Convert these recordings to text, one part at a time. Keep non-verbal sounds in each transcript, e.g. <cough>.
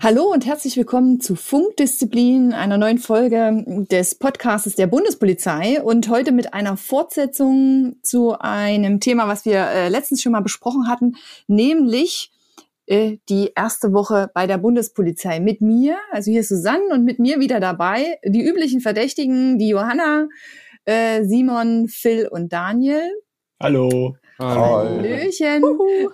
Hallo und herzlich willkommen zu Funkdisziplin, einer neuen Folge des Podcasts der Bundespolizei und heute mit einer Fortsetzung zu einem Thema, was wir äh, letztens schon mal besprochen hatten, nämlich äh, die erste Woche bei der Bundespolizei mit mir, also hier ist Susanne und mit mir wieder dabei, die üblichen Verdächtigen, die Johanna, äh, Simon, Phil und Daniel. Hallo. Hallöchen.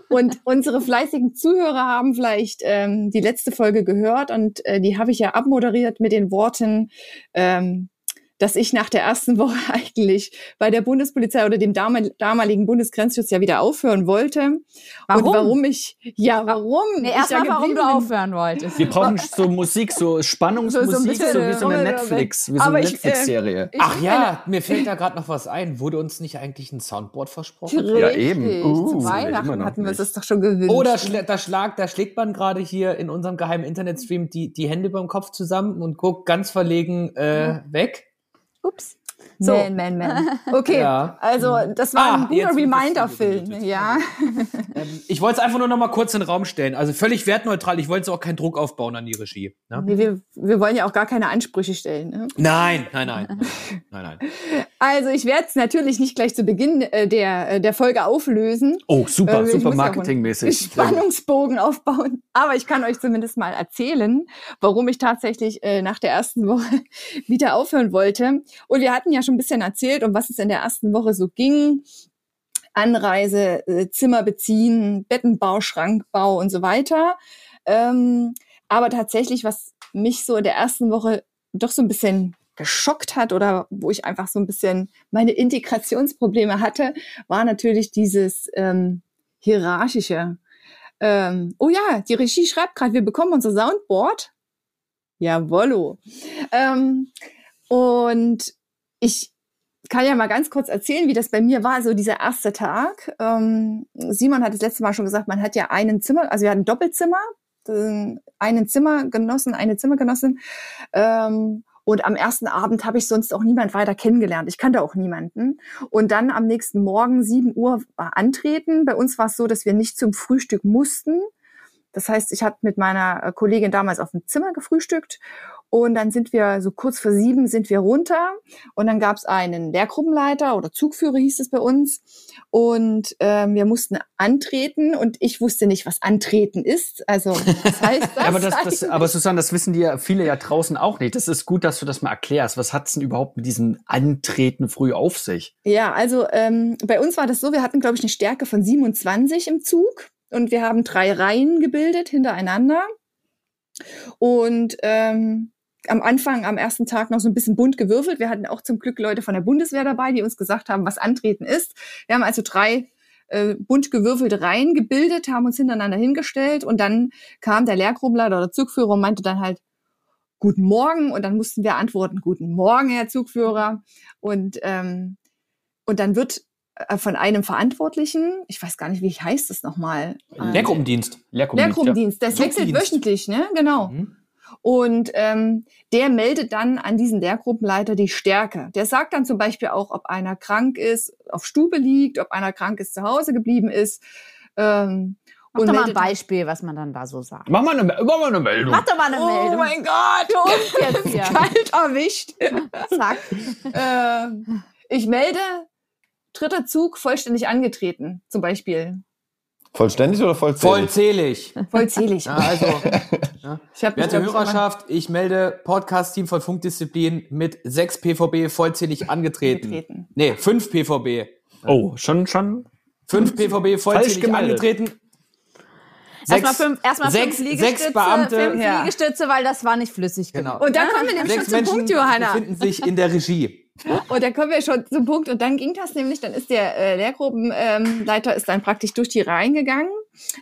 Und unsere fleißigen Zuhörer haben vielleicht ähm, die letzte Folge gehört und äh, die habe ich ja abmoderiert mit den Worten, ähm, dass ich nach der ersten Woche <laughs> eigentlich bei der Bundespolizei oder dem damaligen Bundesgrenzschutz ja wieder aufhören wollte. Warum? Und warum ich, ja, warum? Nee, erstmal, warum du aufhören wolltest. Wir brauchen so Musik, so Spannungsmusik, <laughs> so, so, so wie so eine Netflix, wie so eine Netflix-Serie. Äh, Ach ja, mir fällt da gerade noch was ein. Wurde uns nicht eigentlich ein Soundboard versprochen? Richtig. Ja, eben. Uh, Zu Weihnachten hatten wir das doch schon gewünscht. Oh, da, schla da, schlag, da schlägt man gerade hier in unserem geheimen Internetstream die, die Hände beim Kopf zusammen und guckt ganz verlegen äh, weg. Oops. So. Man, man, man. Okay, <laughs> ja. also das war ah, ein guter Reminder-Film, ja. Ähm, ich wollte es einfach nur noch mal kurz in den Raum stellen. Also völlig wertneutral. Ich wollte auch keinen Druck aufbauen an die Regie. Ne? Nee, wir, wir wollen ja auch gar keine Ansprüche stellen. Ne? Nein, nein, nein. nein, nein. Also ich werde es natürlich nicht gleich zu Beginn äh, der, äh, der Folge auflösen. Oh, super, äh, super marketingmäßig. Ja Spannungsbogen aufbauen. Aber ich kann euch zumindest mal erzählen, warum ich tatsächlich äh, nach der ersten Woche <laughs> wieder aufhören wollte. Und wir hatten ja schon ein bisschen erzählt, um was es in der ersten Woche so ging. Anreise, äh, Zimmer beziehen, Bettenbau, Schrankbau und so weiter. Ähm, aber tatsächlich, was mich so in der ersten Woche doch so ein bisschen geschockt hat oder wo ich einfach so ein bisschen meine Integrationsprobleme hatte, war natürlich dieses ähm, hierarchische. Ähm, oh ja, die Regie schreibt gerade, wir bekommen unser Soundboard. Jawollo. Ähm, und ich kann ja mal ganz kurz erzählen, wie das bei mir war, so dieser erste Tag. Ähm, Simon hat das letzte Mal schon gesagt, man hat ja einen Zimmer, also wir hatten ein Doppelzimmer, äh, einen Zimmergenossen, eine Zimmergenossin. Ähm, und am ersten Abend habe ich sonst auch niemand weiter kennengelernt. Ich kannte auch niemanden. Und dann am nächsten Morgen, 7 Uhr, antreten. Bei uns war es so, dass wir nicht zum Frühstück mussten. Das heißt, ich habe mit meiner Kollegin damals auf dem Zimmer gefrühstückt und dann sind wir so kurz vor sieben sind wir runter und dann gab es einen Lehrgruppenleiter oder Zugführer hieß es bei uns und ähm, wir mussten antreten und ich wusste nicht, was antreten ist. Also was <laughs> heißt das? aber, das, das aber Susanne, das wissen die ja viele ja draußen auch nicht. Das ist gut, dass du das mal erklärst. Was hat's denn überhaupt mit diesem Antreten früh auf sich? Ja, also ähm, bei uns war das so, wir hatten glaube ich eine Stärke von 27 im Zug und wir haben drei Reihen gebildet hintereinander. Und ähm, am Anfang, am ersten Tag noch so ein bisschen bunt gewürfelt. Wir hatten auch zum Glück Leute von der Bundeswehr dabei, die uns gesagt haben, was Antreten ist. Wir haben also drei äh, bunt gewürfelte Reihen gebildet, haben uns hintereinander hingestellt und dann kam der Lehrgruppenleiter oder Zugführer und meinte dann halt, Guten Morgen und dann mussten wir antworten, Guten Morgen, Herr Zugführer. Und, ähm, und dann wird äh, von einem Verantwortlichen, ich weiß gar nicht, wie heißt das nochmal? Lehrgruppendienst. Lehrgruppendienst, Lehrgruppendienst. das wechselt wöchentlich, ne? Genau. Mhm. Und ähm, der meldet dann an diesen Lehrgruppenleiter die Stärke. Der sagt dann zum Beispiel auch, ob einer krank ist, auf Stube liegt, ob einer krank ist, zu Hause geblieben ist. Ähm, Mach und doch mal ein Beispiel, was man dann da so sagt. Mach mal eine, mach mal eine Meldung. Mach doch mal eine oh Meldung. Oh mein Gott, du uns jetzt hier. Kalt erwischt. <laughs> Zack. ähm, ich melde, dritter Zug vollständig angetreten, zum Beispiel. Vollständig oder vollzählig? Vollzählig. Vollzählig. Ja, also, <laughs> ja. Ich hab Werte Hörerschaft, ich melde Podcast-Team von Funkdisziplin mit 6 PVB vollzählig angetreten. angetreten. Nee, 5 PVB. Oh, schon, schon. 5 PVB vollzählig angetreten. Erstmal fünf, erstmal sechs, fünf Liegestütze, sechs Beamte. fünf ja. Liegestütze, weil das war nicht flüssig. Genau. Und dann kommen wir nämlich sechs schon zum Punkt, Johanna. befinden sich in der Regie. Und dann kommen wir schon zum Punkt. Und dann ging das nämlich, dann ist der äh, Lehrgruppenleiter ähm, ist dann praktisch durch die Reihen gegangen,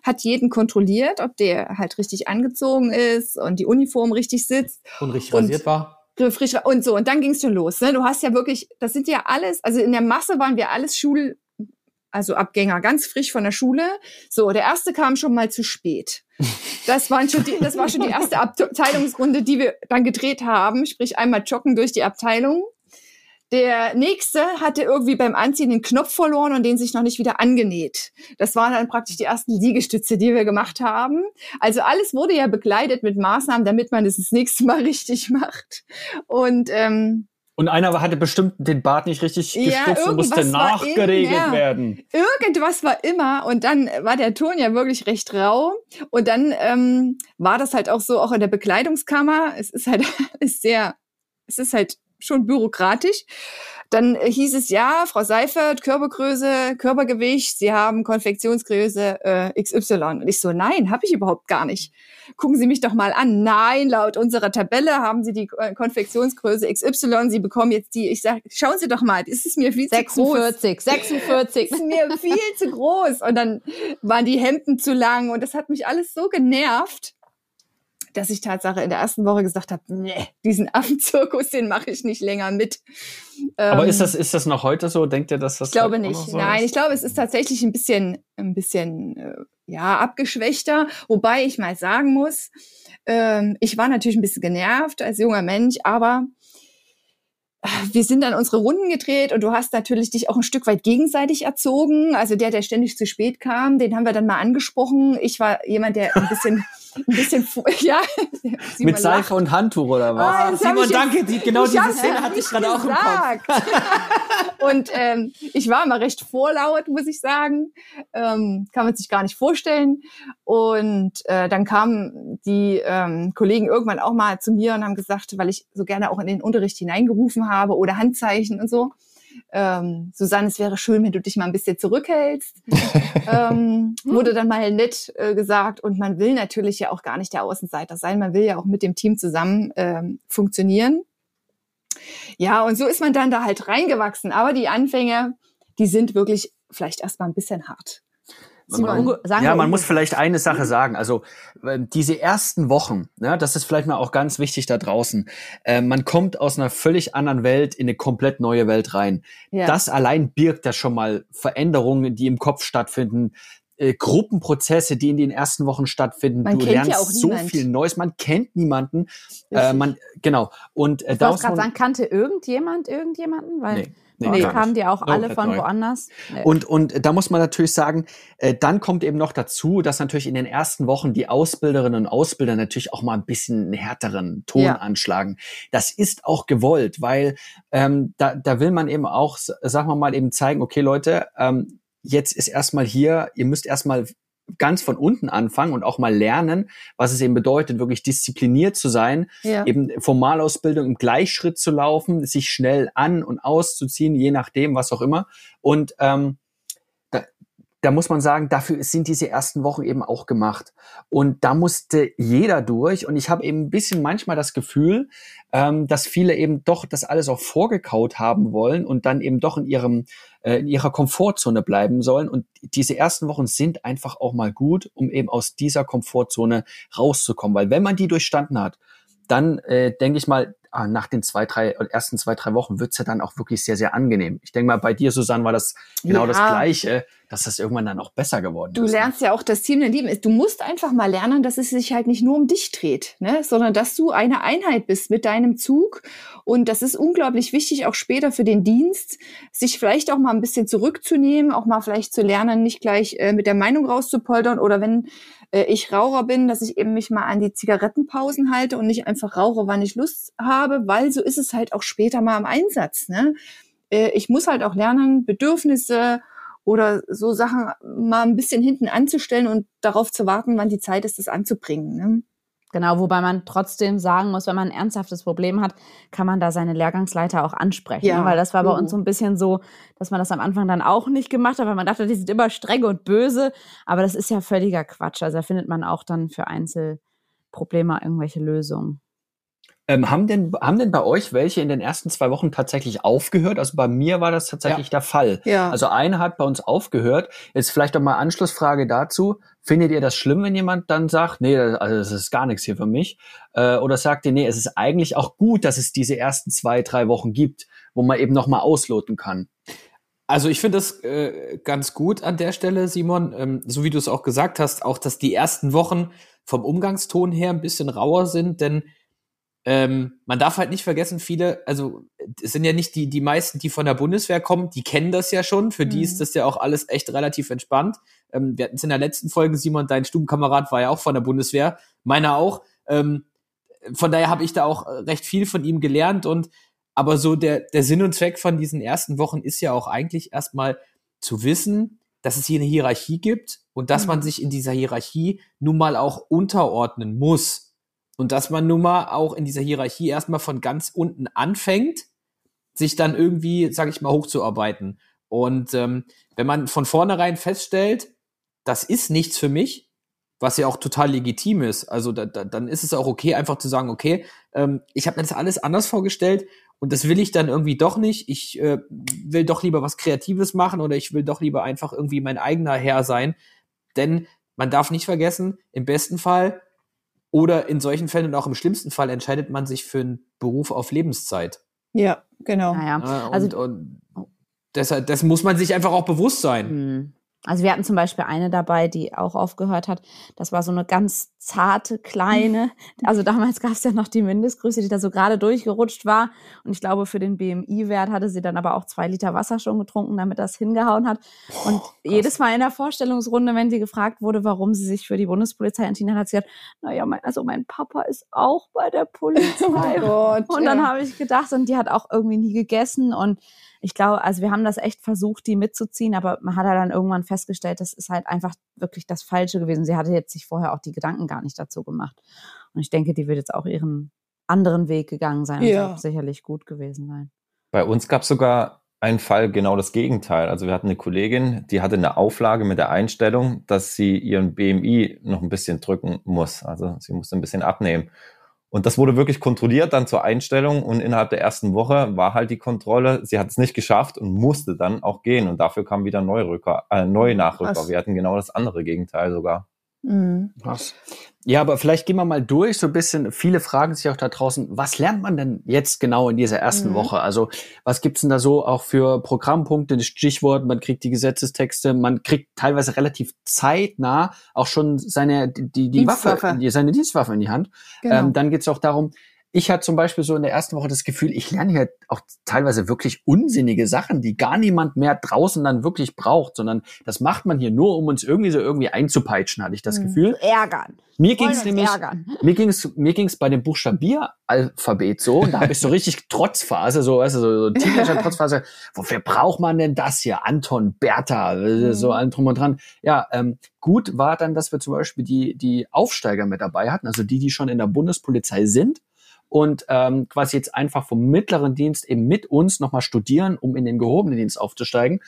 hat jeden kontrolliert, ob der halt richtig angezogen ist und die Uniform richtig sitzt. Und richtig und rasiert war. Frisch, und so, und dann ging es schon los. Ne? Du hast ja wirklich, das sind ja alles, also in der Masse waren wir alles Schul, also Abgänger, ganz frisch von der Schule. So, der erste kam schon mal zu spät. <laughs> Das, waren schon die, das war schon die erste Abteilungsrunde, die wir dann gedreht haben, sprich einmal joggen durch die Abteilung. Der nächste hatte irgendwie beim Anziehen den Knopf verloren und den sich noch nicht wieder angenäht. Das waren dann praktisch die ersten Liegestütze, die wir gemacht haben. Also alles wurde ja begleitet mit Maßnahmen, damit man es das nächste Mal <laughs> richtig macht. Und ähm, und einer hatte bestimmt den Bart nicht richtig gestützt ja, und musste nachgeregelt ja. werden. Irgendwas war immer. Und dann war der Ton ja wirklich recht rau. Und dann ähm, war das halt auch so, auch in der Bekleidungskammer. Es ist halt <laughs> ist sehr, es ist halt schon bürokratisch. Dann hieß es ja, Frau Seifert, Körpergröße, Körpergewicht, Sie haben Konfektionsgröße äh, XY. Und ich so, nein, habe ich überhaupt gar nicht. Gucken Sie mich doch mal an. Nein, laut unserer Tabelle haben Sie die äh, Konfektionsgröße XY. Sie bekommen jetzt die. Ich sage, schauen Sie doch mal, ist mir viel 46, zu groß. 46, Das ist mir viel zu groß. Und dann waren die Hemden zu lang und das hat mich alles so genervt dass ich Tatsache in der ersten Woche gesagt habe, nee, diesen Affenzirkus, den mache ich nicht länger mit. Aber ähm, ist das ist das noch heute so? Denkt ihr, dass das? Ich glaube nicht. So Nein, ist? ich glaube, es ist tatsächlich ein bisschen ein bisschen äh, ja abgeschwächter. Wobei ich mal sagen muss, ähm, ich war natürlich ein bisschen genervt als junger Mensch, aber wir sind dann unsere Runden gedreht und du hast natürlich dich auch ein Stück weit gegenseitig erzogen. Also der, der ständig zu spät kam, den haben wir dann mal angesprochen. Ich war jemand, der ein bisschen <laughs> ein bisschen, <laughs> ja. Mit Seife und Handtuch oder was? Ah, Simon, danke. Die, genau diese Szene hatte ich gerade auch im Kopf. <laughs> und ähm, ich war immer recht vorlaut, muss ich sagen. Ähm, kann man sich gar nicht vorstellen. Und äh, dann kamen die ähm, Kollegen irgendwann auch mal zu mir und haben gesagt, weil ich so gerne auch in den Unterricht hineingerufen habe oder Handzeichen und so ähm, Susanne, es wäre schön, wenn du dich mal ein bisschen zurückhältst. ähm, <laughs> wurde dann mal nett äh, gesagt. Und man will natürlich ja auch gar nicht der Außenseiter sein. Man will ja auch mit dem Team zusammen ähm, funktionieren. Ja, und so ist man dann da halt reingewachsen. Aber die Anfänge, die sind wirklich vielleicht erstmal ein bisschen hart. Man, ja, man muss vielleicht eine Sache sagen. Also äh, diese ersten Wochen, ja, das ist vielleicht mal auch ganz wichtig da draußen. Äh, man kommt aus einer völlig anderen Welt in eine komplett neue Welt rein. Ja. Das allein birgt ja schon mal Veränderungen, die im Kopf stattfinden. Äh, Gruppenprozesse, die in den ersten Wochen stattfinden. Man du lernst ja so viel Neues. Man kennt niemanden. Äh, man genau. Und äh, ich wollte gerade sagen, kannte irgendjemand irgendjemanden? Weil nee. Nee, nee kamen die auch alle von neu. woanders. Nee. Und, und da muss man natürlich sagen, äh, dann kommt eben noch dazu, dass natürlich in den ersten Wochen die Ausbilderinnen und Ausbilder natürlich auch mal ein bisschen einen härteren Ton ja. anschlagen. Das ist auch gewollt, weil ähm, da, da will man eben auch, sagen wir mal, eben zeigen, okay Leute, ähm, jetzt ist erstmal hier, ihr müsst erstmal ganz von unten anfangen und auch mal lernen, was es eben bedeutet, wirklich diszipliniert zu sein, ja. eben Formalausbildung im Gleichschritt zu laufen, sich schnell an und auszuziehen, je nachdem, was auch immer. Und ähm, da muss man sagen, dafür sind diese ersten Wochen eben auch gemacht. Und da musste jeder durch. Und ich habe eben ein bisschen manchmal das Gefühl, ähm, dass viele eben doch das alles auch vorgekaut haben wollen und dann eben doch in ihrem äh, in ihrer Komfortzone bleiben sollen. Und diese ersten Wochen sind einfach auch mal gut, um eben aus dieser Komfortzone rauszukommen. Weil wenn man die durchstanden hat, dann äh, denke ich mal, nach den zwei, drei, ersten zwei, drei Wochen wird's ja dann auch wirklich sehr, sehr angenehm. Ich denke mal, bei dir, Susanne, war das genau ja. das Gleiche, dass das irgendwann dann auch besser geworden du ist. Du ne? lernst ja auch das Team der Lieben. Du musst einfach mal lernen, dass es sich halt nicht nur um dich dreht, ne? sondern dass du eine Einheit bist mit deinem Zug. Und das ist unglaublich wichtig, auch später für den Dienst, sich vielleicht auch mal ein bisschen zurückzunehmen, auch mal vielleicht zu lernen, nicht gleich äh, mit der Meinung rauszupoltern oder wenn äh, ich Raucher bin, dass ich eben mich mal an die Zigarettenpausen halte und nicht einfach rauche, wann ich Lust habe, weil so ist es halt auch später mal im Einsatz. Ne? Äh, ich muss halt auch lernen, Bedürfnisse oder so Sachen mal ein bisschen hinten anzustellen und darauf zu warten, wann die Zeit ist, das anzubringen. Ne? Genau, wobei man trotzdem sagen muss, wenn man ein ernsthaftes Problem hat, kann man da seine Lehrgangsleiter auch ansprechen. Ja. Weil das war bei uns so ein bisschen so, dass man das am Anfang dann auch nicht gemacht hat, weil man dachte, die sind immer streng und böse. Aber das ist ja völliger Quatsch. Also da findet man auch dann für Einzelprobleme irgendwelche Lösungen. Ähm, haben, denn, haben denn bei euch welche in den ersten zwei Wochen tatsächlich aufgehört? Also bei mir war das tatsächlich ja. der Fall. Ja. Also eine hat bei uns aufgehört. Jetzt vielleicht doch mal Anschlussfrage dazu. Findet ihr das schlimm, wenn jemand dann sagt, nee, also das ist gar nichts hier für mich? Äh, oder sagt ihr, nee, es ist eigentlich auch gut, dass es diese ersten zwei, drei Wochen gibt, wo man eben noch mal ausloten kann? Also ich finde das äh, ganz gut an der Stelle, Simon, ähm, so wie du es auch gesagt hast, auch dass die ersten Wochen vom Umgangston her ein bisschen rauer sind, denn ähm, man darf halt nicht vergessen, viele, also es sind ja nicht die, die meisten, die von der Bundeswehr kommen, die kennen das ja schon, für mhm. die ist mhm. das ja auch alles echt relativ entspannt. Ähm, wir hatten es in der letzten Folge, Simon, dein Stubenkamerad war ja auch von der Bundeswehr, meiner auch. Ähm, von daher habe ich da auch recht viel von ihm gelernt und aber so der, der Sinn und Zweck von diesen ersten Wochen ist ja auch eigentlich erstmal zu wissen, dass es hier eine Hierarchie gibt und dass mhm. man sich in dieser Hierarchie nun mal auch unterordnen muss. Und dass man nun mal auch in dieser Hierarchie erstmal von ganz unten anfängt, sich dann irgendwie, sag ich mal, hochzuarbeiten. Und ähm, wenn man von vornherein feststellt, das ist nichts für mich, was ja auch total legitim ist, also da, da, dann ist es auch okay, einfach zu sagen, okay, ähm, ich habe mir das alles anders vorgestellt und das will ich dann irgendwie doch nicht. Ich äh, will doch lieber was Kreatives machen oder ich will doch lieber einfach irgendwie mein eigener Herr sein. Denn man darf nicht vergessen, im besten Fall oder in solchen Fällen und auch im schlimmsten Fall entscheidet man sich für einen Beruf auf Lebenszeit. Ja, genau. Naja. und, also und deshalb, das muss man sich einfach auch bewusst sein. Hm. Also wir hatten zum Beispiel eine dabei, die auch aufgehört hat. Das war so eine ganz zarte, kleine. <laughs> Also damals gab es ja noch die Mindestgröße, die da so gerade durchgerutscht war. Und ich glaube, für den BMI-Wert hatte sie dann aber auch zwei Liter Wasser schon getrunken, damit das hingehauen hat. Und Boah, jedes Mal in der Vorstellungsrunde, wenn sie gefragt wurde, warum sie sich für die Bundespolizei entschieden hat, hat sie gesagt, naja, mein, also mein Papa ist auch bei der Polizei. <laughs> Oh Gott, und dann habe ich gedacht, und die hat auch irgendwie nie gegessen und ich glaube, also wir haben das echt versucht, die mitzuziehen, aber man hat ja dann irgendwann festgestellt, das ist halt einfach wirklich das Falsche gewesen. Sie hatte jetzt sich vorher auch die Gedanken gar nicht dazu gemacht. Und ich denke, die wird jetzt auch ihren anderen Weg gegangen sein ja. und sicherlich gut gewesen sein. Bei uns gab es sogar einen Fall genau das Gegenteil. Also wir hatten eine Kollegin, die hatte eine Auflage mit der Einstellung, dass sie ihren BMI noch ein bisschen drücken muss. Also sie musste ein bisschen abnehmen. Und das wurde wirklich kontrolliert dann zur Einstellung und innerhalb der ersten Woche war halt die Kontrolle. Sie hat es nicht geschafft und musste dann auch gehen und dafür kam wieder Neurücker, äh, neue Nachrücker. Wir hatten genau das andere Gegenteil sogar. Mhm. Krass. Ja, aber vielleicht gehen wir mal durch, so ein bisschen. Viele fragen sich auch da draußen, was lernt man denn jetzt genau in dieser ersten mhm. Woche? Also, was gibt's denn da so auch für Programmpunkte, Stichwort, man kriegt die Gesetzestexte, man kriegt teilweise relativ zeitnah auch schon seine, die, die Dienstwaffe. Waffe, seine Dienstwaffe in die Hand. Genau. Ähm, dann geht's auch darum, ich hatte zum Beispiel so in der ersten Woche das Gefühl, ich lerne hier auch teilweise wirklich unsinnige Sachen, die gar niemand mehr draußen dann wirklich braucht, sondern das macht man hier nur, um uns irgendwie so irgendwie einzupeitschen, hatte ich das mhm. Gefühl. Ärgern. Mir ging es nämlich, ärgern. <laughs> mir ging es, mir ging es bei dem Buchstabieralphabet so, und da habe ich so richtig <laughs> Trotzphase, so, weißt du, so, so Teenager-Trotzphase. <laughs> Wofür braucht man denn das hier? Anton, Bertha, mhm. so allem drum und dran. Ja, ähm, gut war dann, dass wir zum Beispiel die, die Aufsteiger mit dabei hatten, also die, die schon in der Bundespolizei sind und ähm, quasi jetzt einfach vom mittleren Dienst eben mit uns nochmal studieren, um in den gehobenen Dienst aufzusteigen.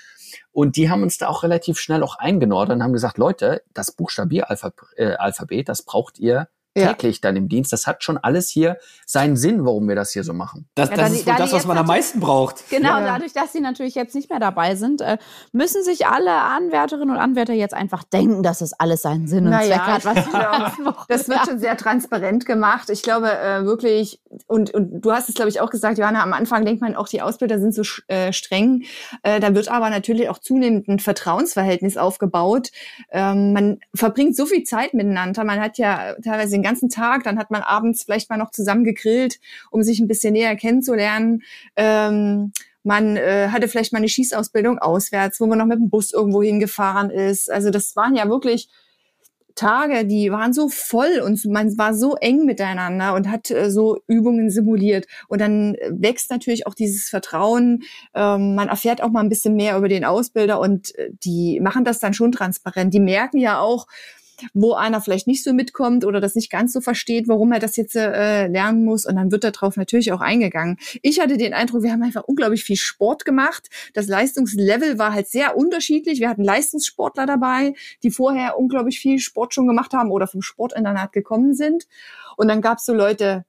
Und die haben uns da auch relativ schnell auch eingenordet und haben gesagt, Leute, das Buchstabieralphabet, äh, das braucht ihr täglich ja. dann im Dienst. Das hat schon alles hier seinen Sinn, warum wir das hier so machen. Das, das ja, ist wohl das, was man am meisten braucht. Genau, ja. dadurch, dass sie natürlich jetzt nicht mehr dabei sind, äh, müssen sich alle Anwärterinnen und Anwärter jetzt einfach denken, dass es alles seinen Sinn und naja, Zweck hat. Was genau. das wird schon sehr transparent gemacht. Ich glaube äh, wirklich, und, und du hast es, glaube ich, auch gesagt, Johanna, am Anfang denkt man auch, die Ausbilder sind so äh, streng. Äh, da wird aber natürlich auch zunehmend ein Vertrauensverhältnis aufgebaut. Ähm, man verbringt so viel Zeit miteinander. Man hat ja teilweise ganzen Tag, dann hat man abends vielleicht mal noch zusammen gegrillt, um sich ein bisschen näher kennenzulernen. Ähm, man äh, hatte vielleicht mal eine Schießausbildung auswärts, wo man noch mit dem Bus irgendwo hingefahren ist. Also das waren ja wirklich Tage, die waren so voll und man war so eng miteinander und hat äh, so Übungen simuliert. Und dann wächst natürlich auch dieses Vertrauen. Ähm, man erfährt auch mal ein bisschen mehr über den Ausbilder und äh, die machen das dann schon transparent. Die merken ja auch, wo einer vielleicht nicht so mitkommt oder das nicht ganz so versteht, warum er das jetzt äh, lernen muss. Und dann wird darauf natürlich auch eingegangen. Ich hatte den Eindruck, wir haben einfach unglaublich viel Sport gemacht. Das Leistungslevel war halt sehr unterschiedlich. Wir hatten Leistungssportler dabei, die vorher unglaublich viel Sport schon gemacht haben oder vom Sportinternat gekommen sind. Und dann gab es so Leute,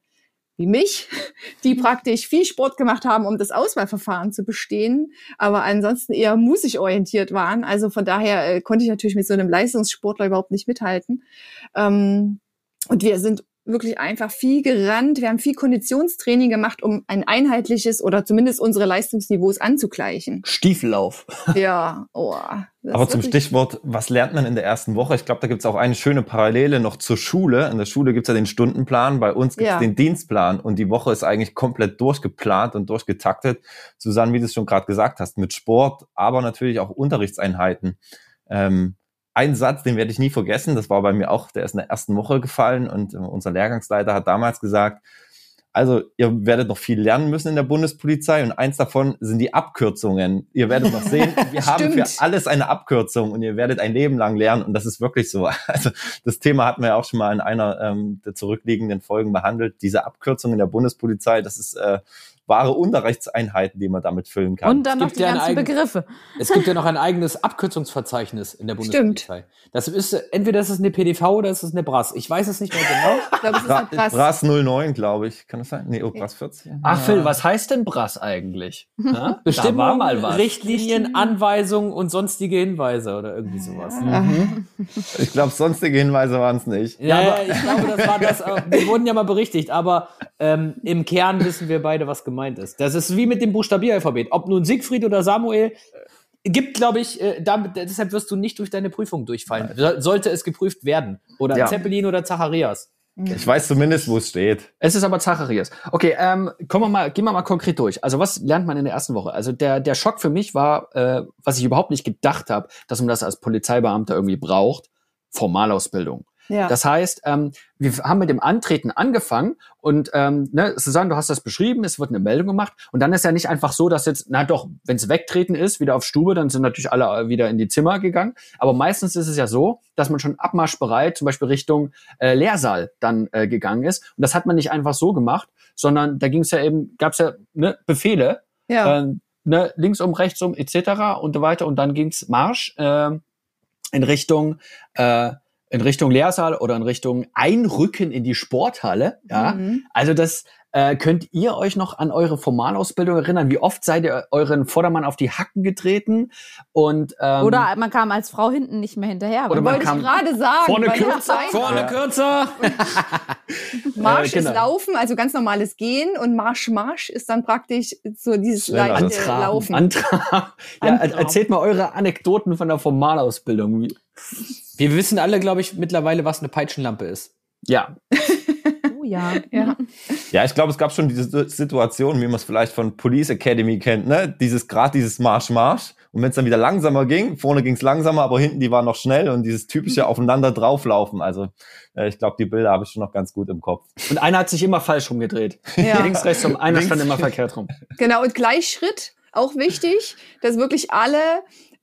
wie mich, <laughs> die praktisch viel Sport gemacht haben, um das Auswahlverfahren zu bestehen, aber ansonsten eher musikorientiert waren. Also von daher äh, konnte ich natürlich mit so einem Leistungssportler überhaupt nicht mithalten. Ähm, und wir sind wirklich einfach viel gerannt. Wir haben viel Konditionstraining gemacht, um ein einheitliches oder zumindest unsere Leistungsniveaus anzugleichen. Stiefellauf. <laughs> Ja, oh. Aber zum Stichwort, was lernt man in der ersten Woche? Ich glaube, da gibt es auch eine schöne Parallele noch zur Schule. In der Schule gibt es ja den Stundenplan, bei uns gibt es ja. den Dienstplan und die Woche ist eigentlich komplett durchgeplant und durchgetaktet. Susanne, wie du es schon gerade gesagt hast, mit Sport, aber natürlich auch Unterrichtseinheiten. Ähm, ein Satz, den werde ich nie vergessen, das war bei mir auch, der ist in der ersten Woche gefallen und äh, unser Lehrgangsleiter hat damals gesagt, also ihr werdet noch viel lernen müssen in der Bundespolizei und eins davon sind die Abkürzungen. Ihr werdet noch sehen, <laughs> wir haben für alles eine Abkürzung und ihr werdet ein Leben lang lernen und das ist wirklich so. <laughs> Also das Thema hatten wir ja auch schon mal in einer ähm, der zurückliegenden Folgen behandelt. Diese Abkürzung in der Bundespolizei, das ist äh, wahre Unterrichtseinheiten, die man damit füllen kann. Und dann noch die ja ganzen eigen, Begriffe. Es gibt ja noch ein eigenes Abkürzungsverzeichnis in der Bundespolizei. Stimmt. Das ist entweder ist es eine PDV oder ist es eine BRAS. Ich weiß es nicht mehr genau. <laughs> ich glaube, es ist eine BRAS. BRAS 09, glaube ich. Kann das sein? Nee, oh, BRAS 40. Ach Phil, was heißt denn BRAS eigentlich? <laughs> Ja? Bestimmt war mal was. Richtlinien, Anweisungen und sonstige Hinweise oder irgendwie sowas. Mhm. Ich glaube, sonstige Hinweise waren es nicht. Ja, ja ich glaube, das war das. Wir wurden ja mal berichtigt, aber ähm, im Kern wissen wir beide, was gemeint gemeint ist. Das ist wie mit dem Buchstabieralphabet. Ob nun Siegfried oder Samuel, äh, gibt, glaube ich, äh, damit, deshalb wirst du nicht durch deine Prüfung durchfallen. So, sollte es geprüft werden. Oder ja. Zeppelin oder Zacharias. Ich weiß zumindest, wo es steht. Es ist aber Zacharias. Okay, ähm, kommen wir mal, gehen wir mal konkret durch. Also was lernt man in der ersten Woche? Also der, der Schock für mich war, äh, was ich überhaupt nicht gedacht habe, dass man das als Polizeibeamter irgendwie braucht, Formalausbildung. Ja. Das heißt, ähm, wir haben mit dem Antreten angefangen und ähm, ne, Susanne, du hast das beschrieben, es wird eine Meldung gemacht und dann ist ja nicht einfach so, dass jetzt, na doch, wenn es wegtreten ist, wieder auf Stube, dann sind natürlich alle äh, wieder in die Zimmer gegangen. Aber meistens ist es ja so, dass man schon abmarschbereit, zum Beispiel Richtung äh, Lehrsaal dann äh, gegangen ist. Und das hat man nicht einfach so gemacht, sondern da ging es ja eben, gab es ja ne, Befehle, ja. Äh, ne, links um, rechts um, etc. und so weiter. Und dann ging's Marsch äh, in Richtung äh, in Richtung Lehrsaal oder in Richtung Einrücken in die Sporthalle. Ja, mhm. also das äh, könnt ihr euch noch an eure Formalausbildung erinnern? Wie oft seid ihr euren Vordermann auf die Hacken getreten? Und ähm, oder man kam als Frau hinten nicht mehr hinterher. Oder man kam gerade sagen. Vorne kürzer. Vorne ja. kürzer. <laughs> Marsch äh, genau. ist Laufen, also ganz normales Gehen und Marsch Marsch ist dann praktisch so dieses leichte Laufen. Antrag. Ja, erzählt mal eure Anekdoten von der Formalausbildung. Wir wissen alle, glaube ich, mittlerweile, was eine Peitschenlampe ist. Ja. <laughs> ja. <laughs> ja. Ja, ich glaube, es gab schon diese Situation, wie man es vielleicht von Police Academy kennt, ne? Dieses gerade dieses Marsch Marsch. Und wenn es dann wieder langsamer ging, vorne ging es langsamer, aber hinten die waren noch schnell und dieses typische <laughs> aufeinander drauflaufen. Also äh, ich glaube, die Bilder habe ich schon noch ganz gut im Kopf. Und einer hat sich immer falsch rumgedreht. <laughs> Ja. Links, rechts rum. Einer stand immer verkehrt rum. Genau, und Gleichschritt, auch wichtig, dass wirklich alle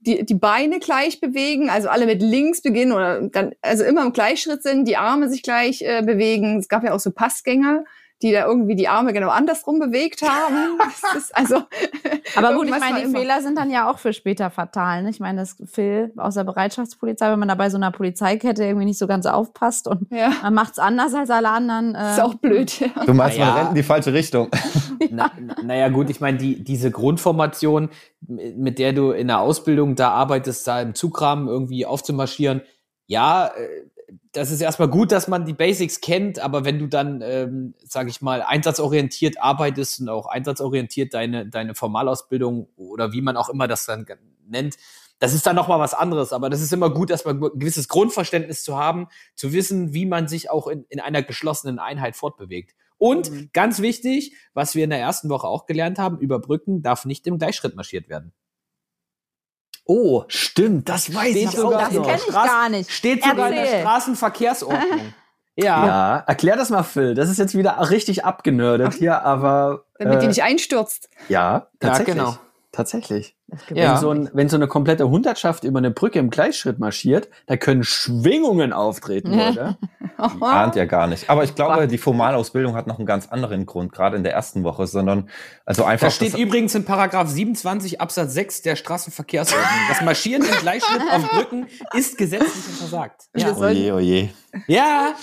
die, die Beine gleich bewegen, also alle mit links beginnen oder dann, also immer im Gleichschritt sind, die Arme sich gleich äh, bewegen. Es gab ja auch so Passgänger, die da irgendwie die Arme genau andersrum bewegt haben. <laughs> also, <laughs> Aber gut, ich meine, die. Fehler sind dann ja auch für später fatal. Ne? Ich meine, das Phil aus der Bereitschaftspolizei, wenn man da bei so einer Polizeikette irgendwie nicht so ganz aufpasst und ja. man macht's anders als alle anderen. Äh, ist auch blöd. Ja. Du meinst, man rennt in die falsche Richtung. <laughs> Na, naja, gut, ich meine, die, diese Grundformation, mit der du in der Ausbildung da arbeitest, da im Zugrahmen irgendwie aufzumarschieren, ja, äh, das ist erstmal gut, dass man die Basics kennt, aber wenn du dann, ähm, sage ich mal, einsatzorientiert arbeitest und auch einsatzorientiert deine, deine Formalausbildung oder wie man auch immer das dann nennt, das ist dann nochmal was anderes. Aber das ist immer gut, erstmal ein gewisses Grundverständnis zu haben, zu wissen, wie man sich auch in, in einer geschlossenen Einheit fortbewegt. Und mhm. ganz wichtig, was wir in der ersten Woche auch gelernt haben, überbrücken darf nicht im Gleichschritt marschiert werden. Oh, stimmt, das weiß steht ich sogar Das kenne ich gar nicht. Steht sogar Erzähl. in der Straßenverkehrsordnung. <laughs> Ja. ja, erklär das mal, Phil. Das ist jetzt wieder richtig abgenördet hier, aber. Damit äh, die nicht einstürzt. Ja, tatsächlich. Ja, genau. Tatsächlich. Ja. Wenn, so ein, wenn so eine komplette Hundertschaft über eine Brücke im Gleichschritt marschiert, da können Schwingungen auftreten, Leute. <laughs> Ahnt ja gar nicht. Aber ich glaube, die Formalausbildung hat noch einen ganz anderen Grund, gerade in der ersten Woche, sondern also einfach. Das steht übrigens in Paragraph 27 Absatz 6 der Straßenverkehrsordnung. Das Marschieren im Gleichschritt auf Brücken ist gesetzlich untersagt. Ja. Oje, oje. Ja.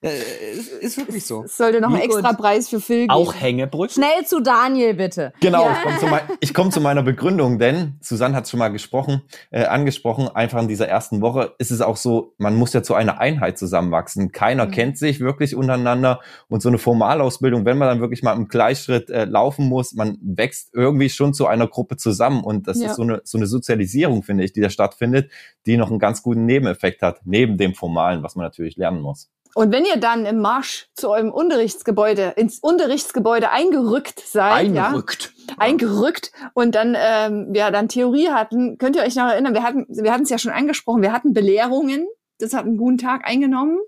Äh, ist, ist wirklich so. Es sollte noch ein extra Preis für Phil geben. Auch Hängebrücken? Schnell zu Daniel, bitte. Genau, ja. ich komme zu, mein, komm zu, meiner Begründung, denn Susanne hat schon mal gesprochen, äh, angesprochen, einfach in dieser ersten Woche ist es auch so, man muss ja zu einer Einheit zusammenwachsen. Keiner mhm. kennt sich wirklich untereinander und so eine Formalausbildung, wenn man dann wirklich mal im Gleichschritt äh, laufen muss, man wächst irgendwie schon zu einer Gruppe zusammen und das ja. ist so eine, so eine Sozialisierung, finde ich, die da stattfindet, die noch einen ganz guten Nebeneffekt hat, neben dem Formalen, was man natürlich lernen muss. Und wenn ihr dann im Marsch zu eurem Unterrichtsgebäude, ins Unterrichtsgebäude eingerückt seid, eingerückt. ja, eingerückt und dann, ähm, ja, dann Theorie hatten, könnt ihr euch noch erinnern, wir hatten, wir hatten es ja schon angesprochen, wir hatten Belehrungen, das hat einen guten Tag eingenommen.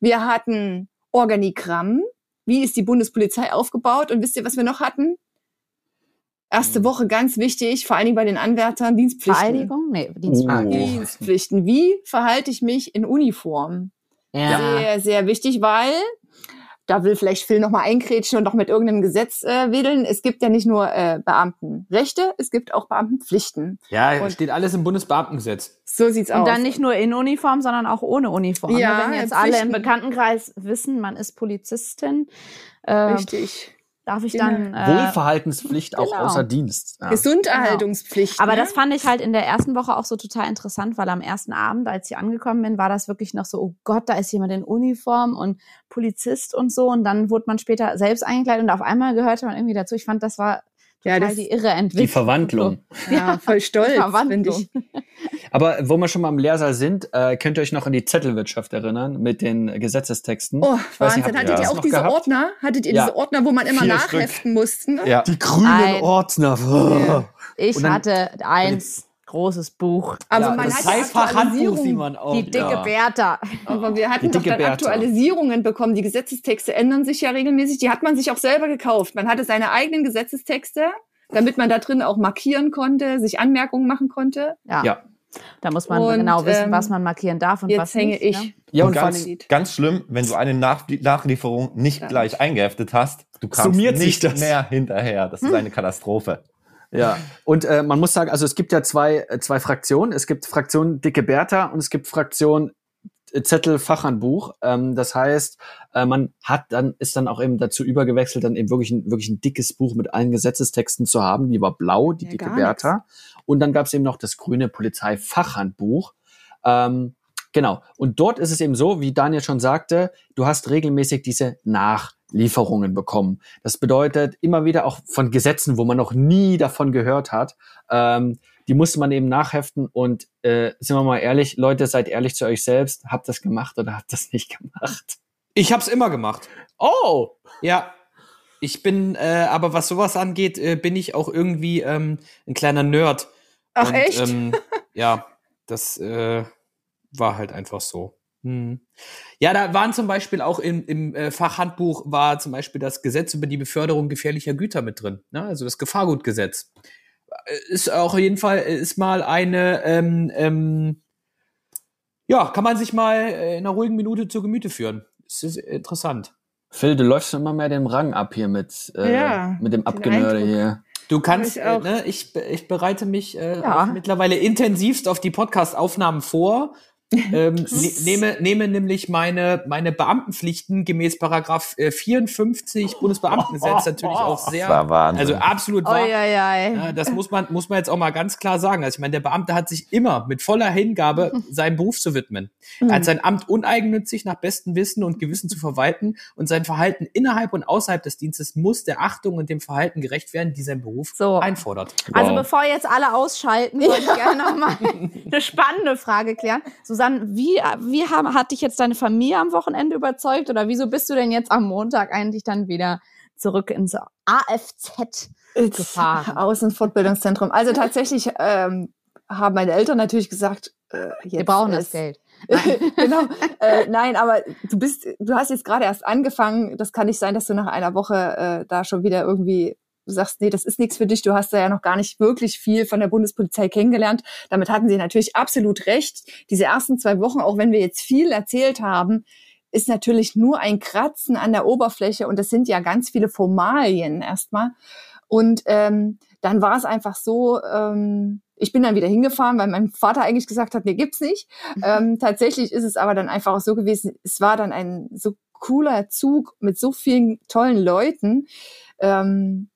Wir hatten Organigramm, wie ist die Bundespolizei aufgebaut und wisst ihr, was wir noch hatten? Erste hm. Woche ganz wichtig, vor allen Dingen bei den Anwärtern, Dienstpflichten. Vereidigung? Nee, Dienstpflichten. Oh. Dienstpflichten. Wie verhalte ich mich in Uniform? Ja. Sehr, sehr wichtig, weil da will vielleicht Phil noch mal einkrätschen und noch mit irgendeinem Gesetz äh, wedeln. Es gibt ja nicht nur äh, Beamtenrechte, es gibt auch Beamtenpflichten. Ja, und steht alles im Bundesbeamtengesetz. So sieht's aus. Und dann nicht nur in Uniform, sondern auch ohne Uniform. Ne? Ja, Wenn jetzt alle im Bekanntenkreis wissen, man ist Polizistin. Äh, Richtig darf ich dann. Äh, Wohlverhaltenspflicht genau. auch außer Dienst. Ja. Gesunderhaltungspflicht. Genau. Aber ne? das fand ich halt in der ersten Woche auch so total interessant, weil am ersten Abend, als ich angekommen bin, war das wirklich noch so, oh Gott, da ist jemand in Uniform und Polizist und so. Und dann wurde man später selbst eingekleidet und auf einmal gehörte man irgendwie dazu. Ich fand, das war ja, das, die irre Entwicklung. Die Verwandlung. <laughs> Ja, <laughs> voll stolz, finde ich. <laughs> Aber wo wir schon mal im Lehrsaal sind, äh, könnt ihr euch noch an die Zettelwirtschaft erinnern mit den Gesetzestexten? Oh, Wahnsinn. Nicht, Hattet ihr, ihr auch diese gehabt? Ordner? Hattet ihr ja. diese Ordner, wo man immer Vier nachheften musste? Ja. Die grünen Ein. Ordner. Ich dann, hatte eins großes Buch. Aber ja, man das hat Handbuch, wie man auch. Die dicke ja. Bertha. Aber wir hatten doch dann Bertha. Aktualisierungen bekommen. Die Gesetzestexte ändern sich ja regelmäßig. Die hat man sich auch selber gekauft. Man hatte seine eigenen Gesetzestexte, damit man da drin auch markieren konnte, sich Anmerkungen machen konnte. Ja. ja. Da muss man und, genau wissen, ähm, was man markieren darf und jetzt was hänge nicht. Ich. Ne? Ja, und, und ganz, ganz schlimm, wenn du eine Nach Nachlieferung nicht ja. gleich eingeheftet hast, du kannst Summiert nicht mehr hinterher. Das ist eine Katastrophe. Ja, und äh, man muss sagen, also es gibt ja zwei, äh, zwei Fraktionen. Es gibt Fraktion Dicke Bertha und es gibt Fraktion äh, Zettel Fachhandbuch. Ähm, das heißt, äh, man hat dann, ist dann auch eben dazu übergewechselt, dann eben wirklich ein, wirklich ein dickes Buch mit allen Gesetzestexten zu haben. Die war blau, die ja, Dicke Bertha. Und dann gab es eben noch das grüne Polizeifachhandbuch. Ähm, genau. Und dort ist es eben so, wie Daniel schon sagte, du hast regelmäßig diese Nach- Lieferungen bekommen. Das bedeutet immer wieder auch von Gesetzen, wo man noch nie davon gehört hat. Ähm, die musste man eben nachheften und äh, sind wir mal ehrlich, Leute, seid ehrlich zu euch selbst. Habt das gemacht oder habt das nicht gemacht? Ich hab's immer gemacht. Oh! Ja. Ich bin, äh, aber was sowas angeht, äh, bin ich auch irgendwie ähm, ein kleiner Nerd. Ach und, echt? Ähm, <laughs> ja, das äh, war halt einfach so. Hm. Ja, da waren zum Beispiel auch im, im äh, Fachhandbuch war zum Beispiel das Gesetz über die Beförderung gefährlicher Güter mit drin, ne? also das Gefahrgutgesetz. Äh, ist auch auf jeden Fall ist mal eine ähm, ähm, ja, kann man sich mal in einer ruhigen Minute zur Gemüte führen. Das ist interessant. Phil, du läufst immer mehr dem Rang ab hier mit, äh, ja, mit dem Abgenörde hier. Du kannst, ich, äh, ne, ich, ich bereite mich äh, ja. mittlerweile intensivst auf die Podcast-Aufnahmen vor <laughs> ähm, ne, nehme, nehme nämlich meine, meine Beamtenpflichten gemäß Paragraph 54 äh, Bundesbeamtengesetz <laughs> natürlich auch sehr, also absolut wahr. Ja, das muss man, muss man jetzt auch mal ganz klar sagen. Also ich meine, der Beamte hat sich immer mit voller Hingabe <laughs> seinem Beruf zu widmen. Er hat mhm. sein Amt uneigennützig nach bestem Wissen und Gewissen zu verwalten und sein Verhalten innerhalb und außerhalb des Dienstes muss der Achtung und dem Verhalten gerecht werden, die sein Beruf so. einfordert. Also wow. bevor jetzt alle ausschalten, würde ich gerne noch mal eine spannende Frage klären. So Susanne, wie, wie haben, hat dich jetzt deine Familie am Wochenende überzeugt oder wieso bist du denn jetzt am Montag eigentlich dann wieder zurück ins AFZ gefahren? Außenfortbildungszentrum. Also tatsächlich ähm, haben meine Eltern natürlich gesagt, äh, jetzt wir brauchen das Geld. <laughs> genau. Äh, nein, aber du bist, du hast jetzt gerade erst angefangen. Das kann nicht sein, dass du nach einer Woche äh, da schon wieder irgendwie du sagst, nee, das ist nichts für dich, du hast da ja noch gar nicht wirklich viel von der Bundespolizei kennengelernt. Damit hatten sie natürlich absolut recht. Diese ersten zwei Wochen, auch wenn wir jetzt viel erzählt haben, ist natürlich nur ein Kratzen an der Oberfläche und das sind ja ganz viele Formalien erstmal. Und ähm, dann war es einfach so, ähm, ich bin dann wieder hingefahren, weil mein Vater eigentlich gesagt hat, nee, gibt's nicht. Mhm. Ähm, tatsächlich ist es aber dann einfach auch so gewesen, es war dann ein so cooler Zug mit so vielen tollen Leuten. Ähm,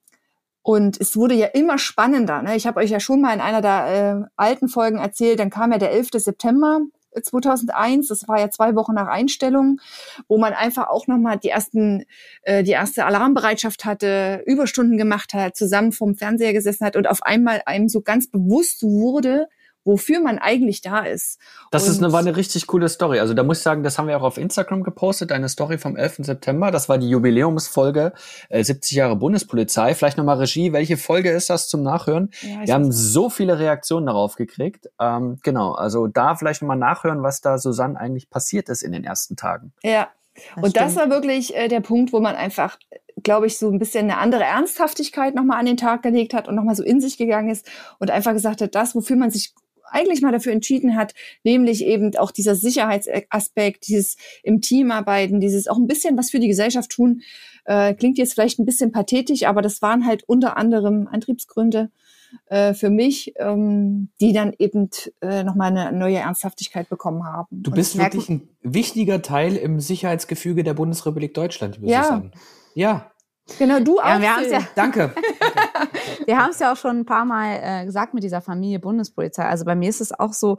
und es wurde ja immer spannender. Ne? Ich habe euch ja schon mal in einer der äh, alten Folgen erzählt, dann kam ja der 11. September 2001, das war ja zwei Wochen nach Einstellung, wo man einfach auch nochmal die ersten, äh, die erste Alarmbereitschaft hatte, Überstunden gemacht hat, zusammen vom Fernseher gesessen hat und auf einmal einem so ganz bewusst wurde, wofür man eigentlich da ist. Das ist eine, war eine richtig coole Story. Also da muss ich sagen, das haben wir auch auf Instagram gepostet, eine Story vom 11. September. Das war die Jubiläumsfolge äh, 70 Jahre Bundespolizei. Vielleicht nochmal Regie, welche Folge ist das zum Nachhören? Ja, wir haben so viele Reaktionen darauf gekriegt. Ähm, genau, also da vielleicht nochmal nachhören, was da Susanne eigentlich passiert ist in den ersten Tagen. Ja, das und stimmt. das war wirklich äh, der Punkt, wo man einfach, glaube ich, so ein bisschen eine andere Ernsthaftigkeit nochmal an den Tag gelegt hat und nochmal so in sich gegangen ist und einfach gesagt hat, das, wofür man sich eigentlich mal dafür entschieden hat, nämlich eben auch dieser Sicherheitsaspekt, dieses im Team arbeiten, dieses auch ein bisschen was für die Gesellschaft tun, äh, klingt jetzt vielleicht ein bisschen pathetisch, aber das waren halt unter anderem Antriebsgründe äh, für mich, ähm, die dann eben äh, nochmal eine neue Ernsthaftigkeit bekommen haben. Du bist wirklich ein wichtiger Teil im Sicherheitsgefüge der Bundesrepublik Deutschland, würde ja. ich sagen. Ja. Genau, du auch. Ja, wir haben's ja, Danke. <laughs> wir haben es ja auch schon ein paar Mal äh, gesagt mit dieser Familie Bundespolizei. Also bei mir ist es auch so,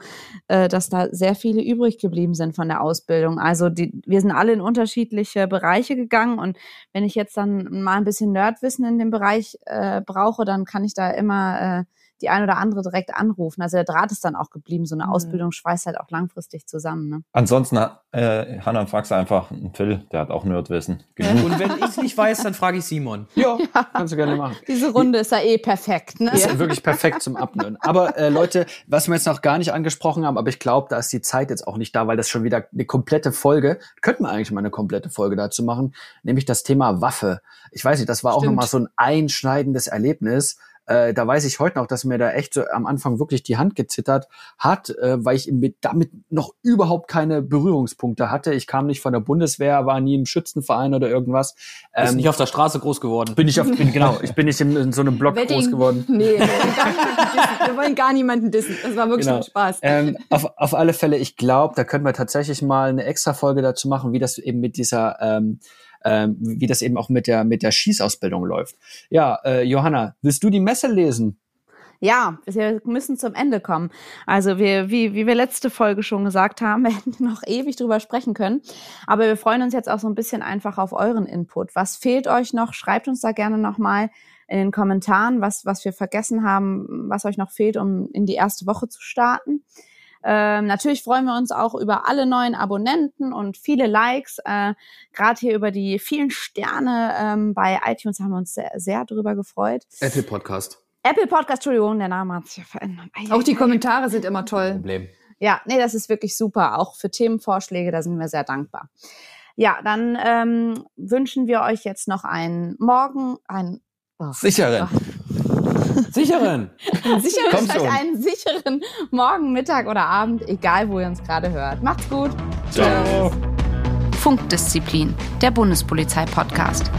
äh, dass da sehr viele übrig geblieben sind von der Ausbildung. Also die, wir sind alle in unterschiedliche Bereiche gegangen und wenn ich jetzt dann mal ein bisschen Nerdwissen in dem Bereich äh, brauche, dann kann ich da immer äh, die ein oder andere direkt anrufen. Also der Draht ist dann auch geblieben. So eine mhm. Ausbildung schweißt halt auch langfristig zusammen. Ne? Ansonsten, äh, Hannah, fragst du einfach einen Phil, der hat auch Nerdwissen. Genug. Und wenn ich es nicht weiß, dann frage ich Simon. <laughs> Ja, ja, kannst du gerne machen. Diese Runde ist ja eh perfekt. Ne? Ist ja wirklich perfekt zum Abnören. Aber äh, Leute, was wir jetzt noch gar nicht angesprochen haben, aber ich glaube, da ist die Zeit jetzt auch nicht da, weil das schon wieder eine komplette Folge, könnten wir eigentlich mal eine komplette Folge dazu machen, nämlich das Thema Waffe. Ich weiß nicht, das war Stimmt. auch nochmal so ein einschneidendes Erlebnis äh, da weiß ich heute noch, dass mir da echt so am Anfang wirklich die Hand gezittert hat, äh, weil ich mit, damit noch überhaupt keine Berührungspunkte hatte. Ich kam nicht von der Bundeswehr, war nie im Schützenverein oder irgendwas. Ähm, Bist nicht auf der Straße groß geworden. Bin ich auf, bin, genau, <laughs> ich bin nicht in, in so einem Block Wedding. groß geworden. Nee, <laughs> wir wollen gar niemanden dissen. Das war wirklich genau. Spaß. Ähm, auf, auf alle Fälle, ich glaube, da können wir tatsächlich mal eine extra Folge dazu machen, wie das eben mit dieser ähm, ähm, wie das eben auch mit der, mit der Schießausbildung läuft. Ja, äh, Johanna, willst du die Messe lesen? Ja, wir müssen zum Ende kommen. Also wir, wie, wie wir letzte Folge schon gesagt haben, <laughs> wir hätten noch ewig drüber sprechen können. Aber wir freuen uns jetzt auch so ein bisschen einfach auf euren Input. Was fehlt euch noch? Schreibt uns da gerne nochmal in den Kommentaren, was, was wir vergessen haben, was euch noch fehlt, um in die erste Woche zu starten. Ähm, natürlich freuen wir uns auch über alle neuen Abonnenten und viele Likes. Äh, Gerade hier über die vielen Sterne ähm, bei iTunes haben wir uns sehr, sehr drüber gefreut. Apple Podcast. Apple Podcast, Entschuldigung, der Name hat sich ja verändert. Auch die Kommentare sind immer toll. Problem. Ja, nee, das ist wirklich super. Auch für Themenvorschläge, da sind wir sehr dankbar. Ja, dann ähm, wünschen wir euch jetzt noch einen Morgen, einen oh, sicheren. Oh. Sicheren. sicheren Kommt schon. einen sicheren Morgen, Mittag oder Abend, egal wo ihr uns gerade hört. Macht's gut. Ciao. Funkdisziplin, der Bundespolizei-Podcast.